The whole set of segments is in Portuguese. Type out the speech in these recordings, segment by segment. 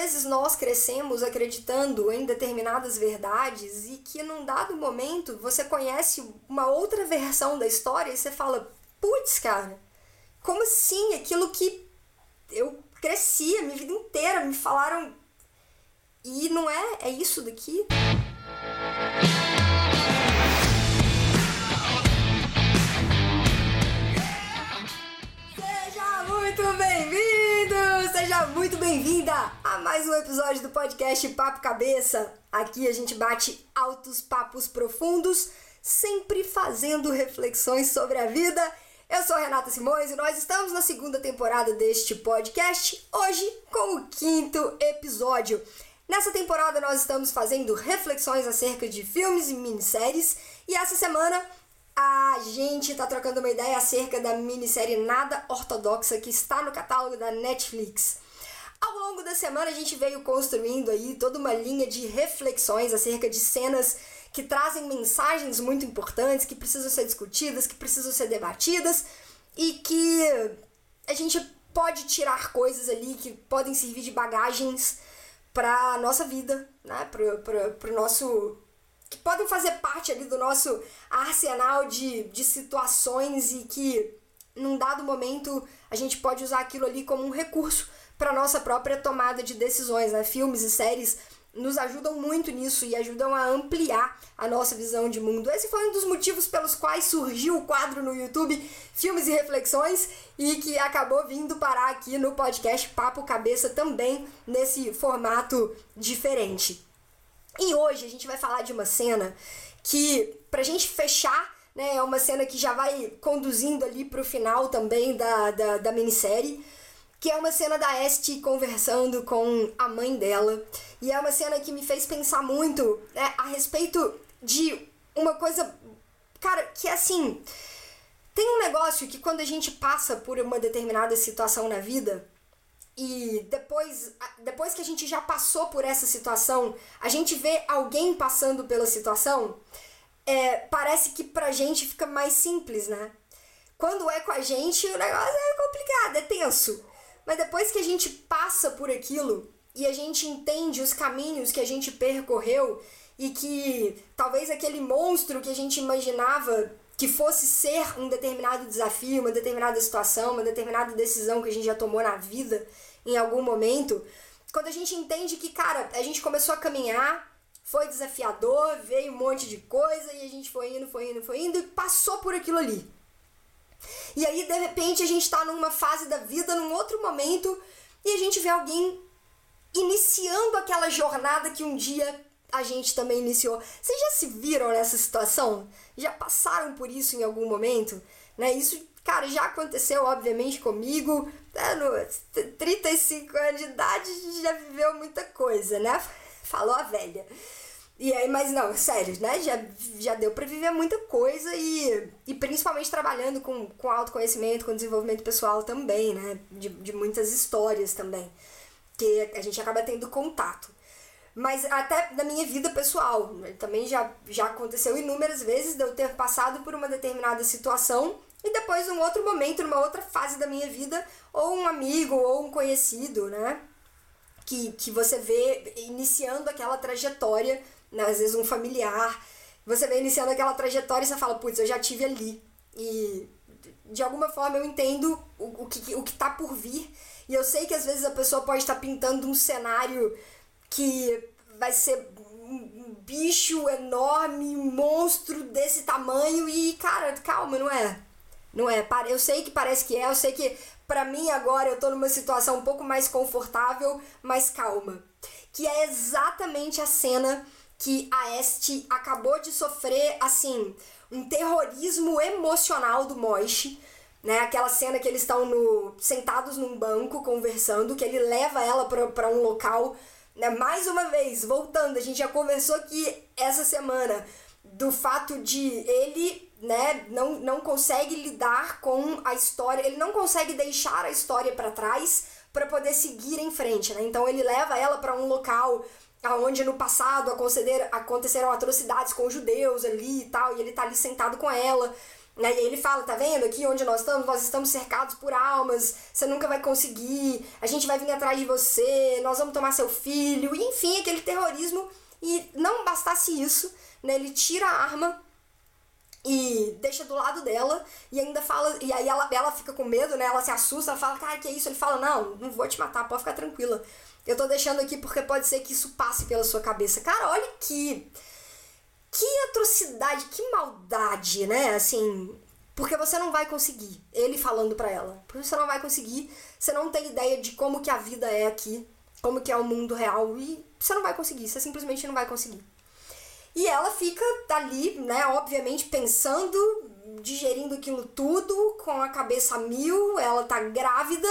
vezes nós crescemos acreditando em determinadas verdades e que num dado momento você conhece uma outra versão da história e você fala, putz, cara, como assim? Aquilo que eu cresci a minha vida inteira, me falaram. E não é? É isso daqui? Muito bem-vinda a mais um episódio do podcast Papo Cabeça. Aqui a gente bate altos papos profundos, sempre fazendo reflexões sobre a vida eu sou Renata Simões e nós estamos na segunda temporada deste podcast, hoje com o quinto episódio. Nessa temporada nós estamos fazendo reflexões acerca de filmes e minisséries e essa semana a gente está trocando uma ideia acerca da minissérie Nada Ortodoxa que está no catálogo da Netflix. Ao longo da semana a gente veio construindo aí toda uma linha de reflexões acerca de cenas que trazem mensagens muito importantes, que precisam ser discutidas, que precisam ser debatidas e que a gente pode tirar coisas ali que podem servir de bagagens para nossa vida, né? Para o nosso que podem fazer parte ali do nosso arsenal de, de situações e que num dado momento a gente pode usar aquilo ali como um recurso para nossa própria tomada de decisões, né? Filmes e séries nos ajudam muito nisso e ajudam a ampliar a nossa visão de mundo. Esse foi um dos motivos pelos quais surgiu o quadro no YouTube Filmes e Reflexões e que acabou vindo parar aqui no podcast Papo Cabeça também nesse formato diferente. E hoje a gente vai falar de uma cena que, pra gente fechar, né, é uma cena que já vai conduzindo ali pro final também da, da, da minissérie que é uma cena da Este conversando com a mãe dela. E é uma cena que me fez pensar muito né, a respeito de uma coisa, cara, que é assim. Tem um negócio que quando a gente passa por uma determinada situação na vida, e depois, depois que a gente já passou por essa situação, a gente vê alguém passando pela situação, é, parece que pra gente fica mais simples, né? Quando é com a gente, o negócio é complicado, é tenso. Mas depois que a gente passa por aquilo e a gente entende os caminhos que a gente percorreu e que talvez aquele monstro que a gente imaginava que fosse ser um determinado desafio, uma determinada situação, uma determinada decisão que a gente já tomou na vida em algum momento, quando a gente entende que, cara, a gente começou a caminhar, foi desafiador, veio um monte de coisa e a gente foi indo, foi indo, foi indo e passou por aquilo ali. E aí, de repente, a gente está numa fase da vida, num outro momento, e a gente vê alguém iniciando aquela jornada que um dia a gente também iniciou. Vocês já se viram nessa situação? Já passaram por isso em algum momento? Né? Isso, cara, já aconteceu, obviamente, comigo. Né? No 35 anos de idade, já viveu muita coisa, né? Falou a velha. E aí, mas não, sério, né? Já, já deu para viver muita coisa e, e principalmente trabalhando com, com autoconhecimento, com desenvolvimento pessoal também, né? De, de muitas histórias também, que a gente acaba tendo contato. Mas até na minha vida pessoal, né? também já, já aconteceu inúmeras vezes de eu ter passado por uma determinada situação e depois, num outro momento, numa outra fase da minha vida, ou um amigo ou um conhecido, né? Que, que você vê iniciando aquela trajetória? Às vezes um familiar. Você vem iniciando aquela trajetória e você fala, putz, eu já tive ali. E de alguma forma eu entendo o, o, que, o que tá por vir. E eu sei que às vezes a pessoa pode estar tá pintando um cenário que vai ser um bicho enorme, um monstro desse tamanho e, cara, calma, não é. Não é. Eu sei que parece que é, eu sei que para mim agora eu tô numa situação um pouco mais confortável, mas calma. Que é exatamente a cena que a Este acabou de sofrer, assim, um terrorismo emocional do Moishi, né? Aquela cena que eles estão no, sentados num banco conversando, que ele leva ela para um local, né? Mais uma vez, voltando, a gente já conversou aqui essa semana do fato de ele, né, não, não consegue lidar com a história, ele não consegue deixar a história para trás para poder seguir em frente, né? Então ele leva ela para um local aonde no passado aconteceram atrocidades com judeus ali e tal, e ele tá ali sentado com ela, Né? E ele fala, tá vendo aqui onde nós estamos? Nós estamos cercados por almas, você nunca vai conseguir, a gente vai vir atrás de você, nós vamos tomar seu filho, e enfim, aquele terrorismo. E não bastasse isso, né? Ele tira a arma e deixa do lado dela e ainda fala e aí ela, ela fica com medo né? Ela se assusta ela fala cara que é isso? Ele fala não não vou te matar pode ficar tranquila. Eu tô deixando aqui porque pode ser que isso passe pela sua cabeça. Cara olha que que atrocidade que maldade né? Assim porque você não vai conseguir ele falando para ela. Porque você não vai conseguir você não tem ideia de como que a vida é aqui como que é o mundo real e você não vai conseguir você simplesmente não vai conseguir e ela fica ali, né, obviamente pensando, digerindo aquilo tudo, com a cabeça mil, ela tá grávida,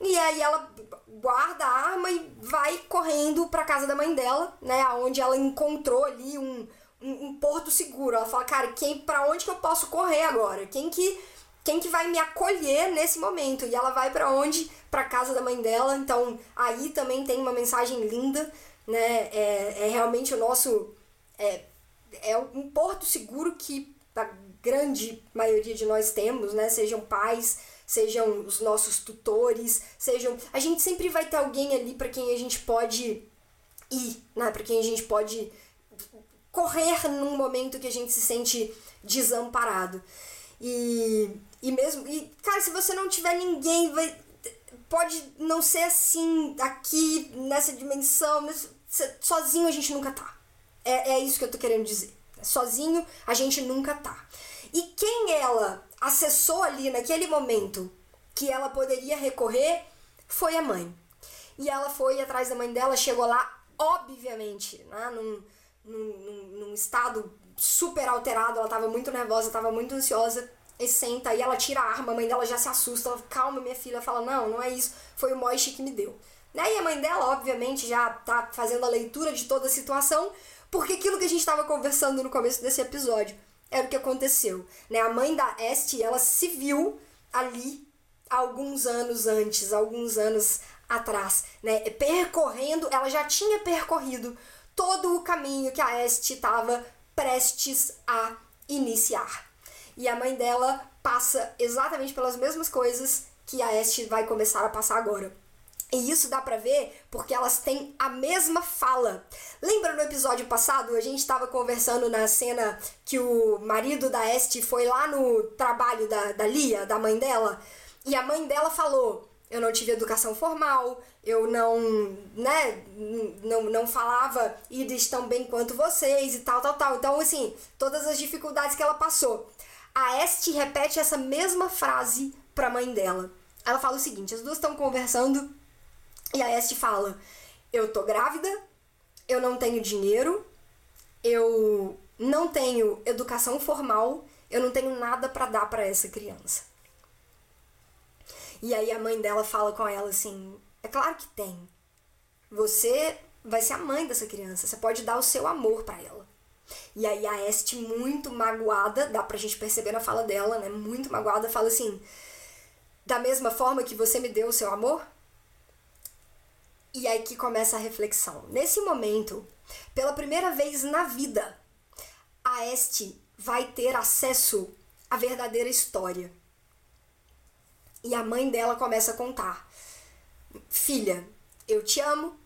e aí ela guarda a arma e vai correndo para casa da mãe dela, né, onde ela encontrou ali um, um, um porto seguro. Ela fala, cara, quem para onde que eu posso correr agora? Quem que quem que vai me acolher nesse momento? E ela vai para onde? Para casa da mãe dela. Então, aí também tem uma mensagem linda, né? É, é realmente o nosso é, é um porto seguro que a grande maioria de nós temos, né? Sejam pais, sejam os nossos tutores, sejam. A gente sempre vai ter alguém ali para quem a gente pode ir, né? Para quem a gente pode correr num momento que a gente se sente desamparado. E, e mesmo. E, cara, se você não tiver ninguém, vai, pode não ser assim aqui, nessa dimensão, mas sozinho a gente nunca tá. É, é isso que eu tô querendo dizer. Sozinho a gente nunca tá. E quem ela acessou ali naquele momento que ela poderia recorrer foi a mãe. E ela foi atrás da mãe dela, chegou lá, obviamente, né, num, num, num estado super alterado, ela tava muito nervosa, tava muito ansiosa, e senta, e ela tira a arma, a mãe dela já se assusta, ela, calma minha filha, fala, não, não é isso, foi o Moishi que me deu. Né? E a mãe dela, obviamente, já tá fazendo a leitura de toda a situação, porque aquilo que a gente estava conversando no começo desse episódio era o que aconteceu. Né? A mãe da Este, ela se viu ali alguns anos antes, alguns anos atrás, né? Percorrendo, ela já tinha percorrido todo o caminho que a Este estava prestes a iniciar. E a mãe dela passa exatamente pelas mesmas coisas que a Este vai começar a passar agora. E isso dá pra ver porque elas têm a mesma fala. Lembra no episódio passado, a gente estava conversando na cena que o marido da Este foi lá no trabalho da, da Lia, da mãe dela, e a mãe dela falou: Eu não tive educação formal, eu não, né, não, não falava íris tão bem quanto vocês e tal, tal, tal. Então, assim, todas as dificuldades que ela passou. A Este repete essa mesma frase pra mãe dela. Ela fala o seguinte: as duas estão conversando e a Este fala: Eu tô grávida, eu não tenho dinheiro, eu não tenho educação formal, eu não tenho nada para dar para essa criança. E aí a mãe dela fala com ela assim: É claro que tem. Você vai ser a mãe dessa criança, você pode dar o seu amor para ela. E aí a Este, muito magoada, dá pra gente perceber na fala dela, né? Muito magoada, fala assim: Da mesma forma que você me deu o seu amor, e aí que começa a reflexão. Nesse momento, pela primeira vez na vida, a Este vai ter acesso à verdadeira história. E a mãe dela começa a contar: Filha, eu te amo,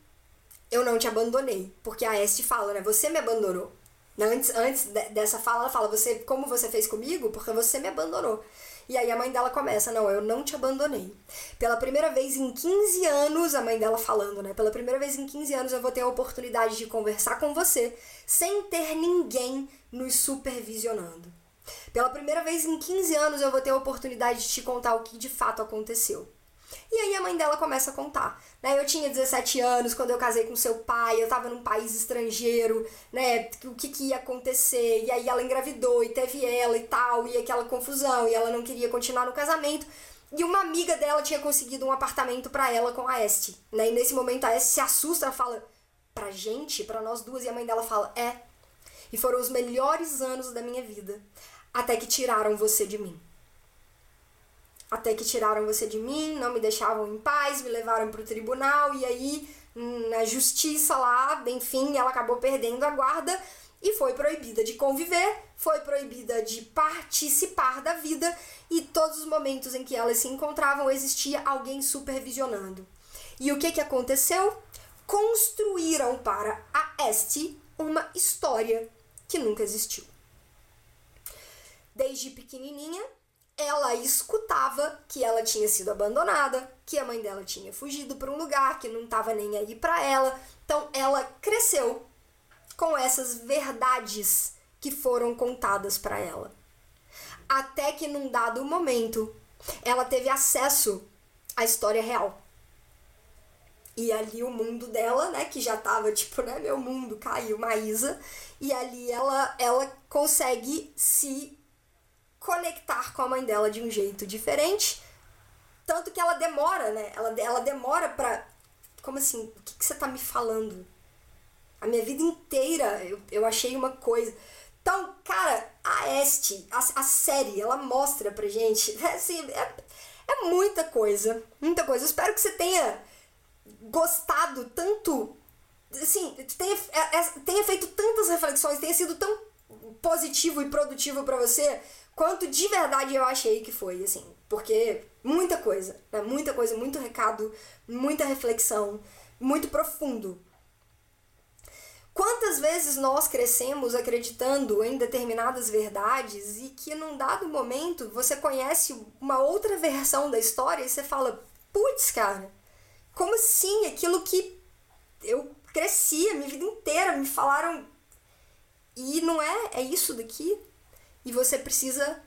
eu não te abandonei. Porque a Este fala, né? Você me abandonou. Antes, antes dessa fala, ela fala: você, Como você fez comigo? Porque você me abandonou. E aí a mãe dela começa: Não, eu não te abandonei. Pela primeira vez em 15 anos, a mãe dela falando, né? Pela primeira vez em 15 anos eu vou ter a oportunidade de conversar com você sem ter ninguém nos supervisionando. Pela primeira vez em 15 anos eu vou ter a oportunidade de te contar o que de fato aconteceu. E aí a mãe dela começa a contar. Né? Eu tinha 17 anos quando eu casei com seu pai, eu tava num país estrangeiro, né? O que, que ia acontecer? E aí ela engravidou e teve ela e tal, e aquela confusão, e ela não queria continuar no casamento. E uma amiga dela tinha conseguido um apartamento para ela com a Este. Né? E nesse momento a Este se assusta, ela fala, pra gente, pra nós duas, e a mãe dela fala, é. E foram os melhores anos da minha vida, até que tiraram você de mim até que tiraram você de mim, não me deixavam em paz, me levaram para o tribunal e aí na justiça lá, enfim, ela acabou perdendo a guarda e foi proibida de conviver, foi proibida de participar da vida e todos os momentos em que elas se encontravam existia alguém supervisionando. E o que que aconteceu? Construíram para a Este uma história que nunca existiu. Desde pequenininha, ela escutava que ela tinha sido abandonada, que a mãe dela tinha fugido para um lugar que não estava nem aí para ela. Então ela cresceu com essas verdades que foram contadas para ela. Até que num dado momento, ela teve acesso à história real. E ali o mundo dela, né, que já tava tipo, né, meu mundo caiu, Maísa, e ali ela ela consegue se conectar com a mãe dela de um jeito diferente. Tanto que ela demora, né? Ela, ela demora pra. Como assim? O que, que você tá me falando? A minha vida inteira eu, eu achei uma coisa. Então, cara, a Este, a, a série, ela mostra pra gente. É, assim, é, é muita coisa. Muita coisa. Eu espero que você tenha gostado tanto. Assim, tenha, é, é, tenha feito tantas reflexões, tenha sido tão positivo e produtivo para você quanto de verdade eu achei que foi, assim. Porque muita coisa, né? Muita coisa, muito recado, muita reflexão, muito profundo. Quantas vezes nós crescemos acreditando em determinadas verdades e que num dado momento você conhece uma outra versão da história e você fala, putz, cara, como assim? Aquilo que eu cresci a minha vida inteira, me falaram. E não é, é isso daqui. E você precisa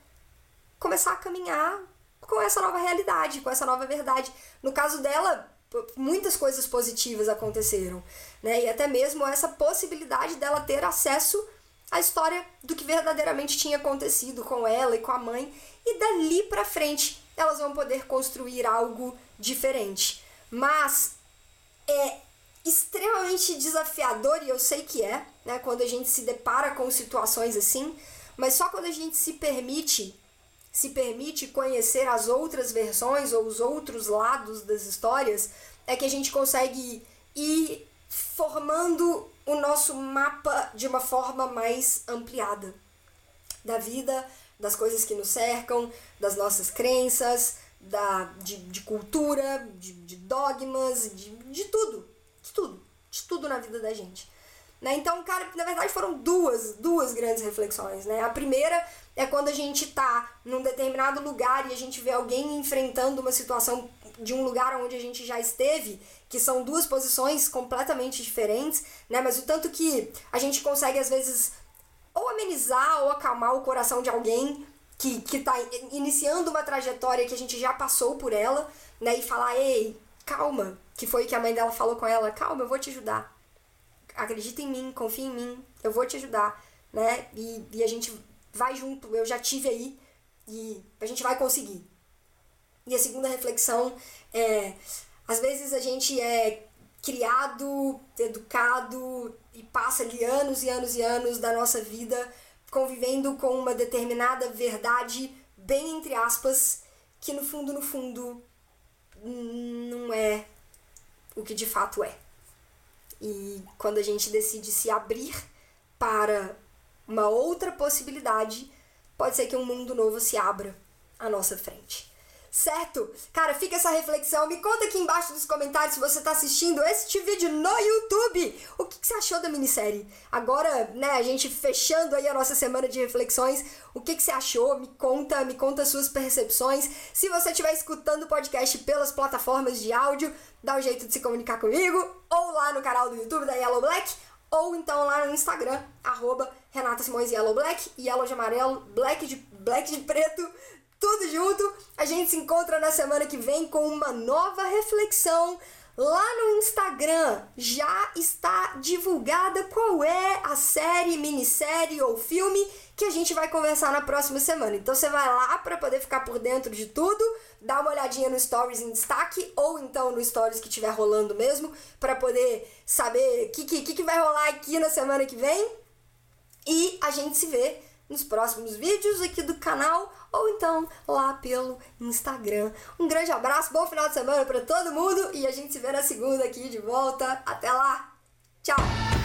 começar a caminhar com essa nova realidade, com essa nova verdade. No caso dela, muitas coisas positivas aconteceram, né? E até mesmo essa possibilidade dela ter acesso à história do que verdadeiramente tinha acontecido com ela e com a mãe, e dali para frente elas vão poder construir algo diferente. Mas é extremamente desafiador e eu sei que é, né, quando a gente se depara com situações assim, mas só quando a gente se permite, se permite conhecer as outras versões ou os outros lados das histórias, é que a gente consegue ir formando o nosso mapa de uma forma mais ampliada. Da vida, das coisas que nos cercam, das nossas crenças, da, de, de cultura, de, de dogmas, de, de tudo, de tudo, de tudo na vida da gente. Né? Então, cara, na verdade foram duas, duas grandes reflexões. Né? A primeira é quando a gente tá num determinado lugar e a gente vê alguém enfrentando uma situação de um lugar onde a gente já esteve, que são duas posições completamente diferentes, né? Mas o tanto que a gente consegue, às vezes, ou amenizar ou acalmar o coração de alguém que, que tá iniciando uma trajetória que a gente já passou por ela, né? E falar, ei, calma, que foi o que a mãe dela falou com ela, calma, eu vou te ajudar acredita em mim, confia em mim, eu vou te ajudar, né? E, e a gente vai junto, eu já tive aí e a gente vai conseguir. E a segunda reflexão é, às vezes a gente é criado, educado e passa ali anos e anos e anos da nossa vida convivendo com uma determinada verdade, bem entre aspas, que no fundo, no fundo, não é o que de fato é. E quando a gente decide se abrir para uma outra possibilidade, pode ser que um mundo novo se abra à nossa frente. Certo? Cara, fica essa reflexão. Me conta aqui embaixo nos comentários se você está assistindo este vídeo no YouTube. O que, que, você achou da minissérie? Agora, né, a gente fechando aí a nossa semana de reflexões. O que, que você achou? Me conta, me conta suas percepções. Se você estiver escutando o podcast pelas plataformas de áudio, dá um jeito de se comunicar comigo. Ou lá no canal do YouTube da Yellow Black. Ou então lá no Instagram, arroba Renata Simões Yellow Black, Yellow de amarelo, Black de, black de preto tudo junto. A gente se encontra na semana que vem com uma nova reflexão. Lá no Instagram já está divulgada qual é a série, minissérie ou filme que a gente vai conversar na próxima semana. Então você vai lá para poder ficar por dentro de tudo, dá uma olhadinha no stories em destaque ou então no stories que estiver rolando mesmo, para poder saber o que, que, que vai rolar aqui na semana que vem. E a gente se vê nos próximos vídeos aqui do canal ou então lá pelo Instagram. Um grande abraço, bom final de semana para todo mundo e a gente se vê na segunda aqui de volta. Até lá. Tchau.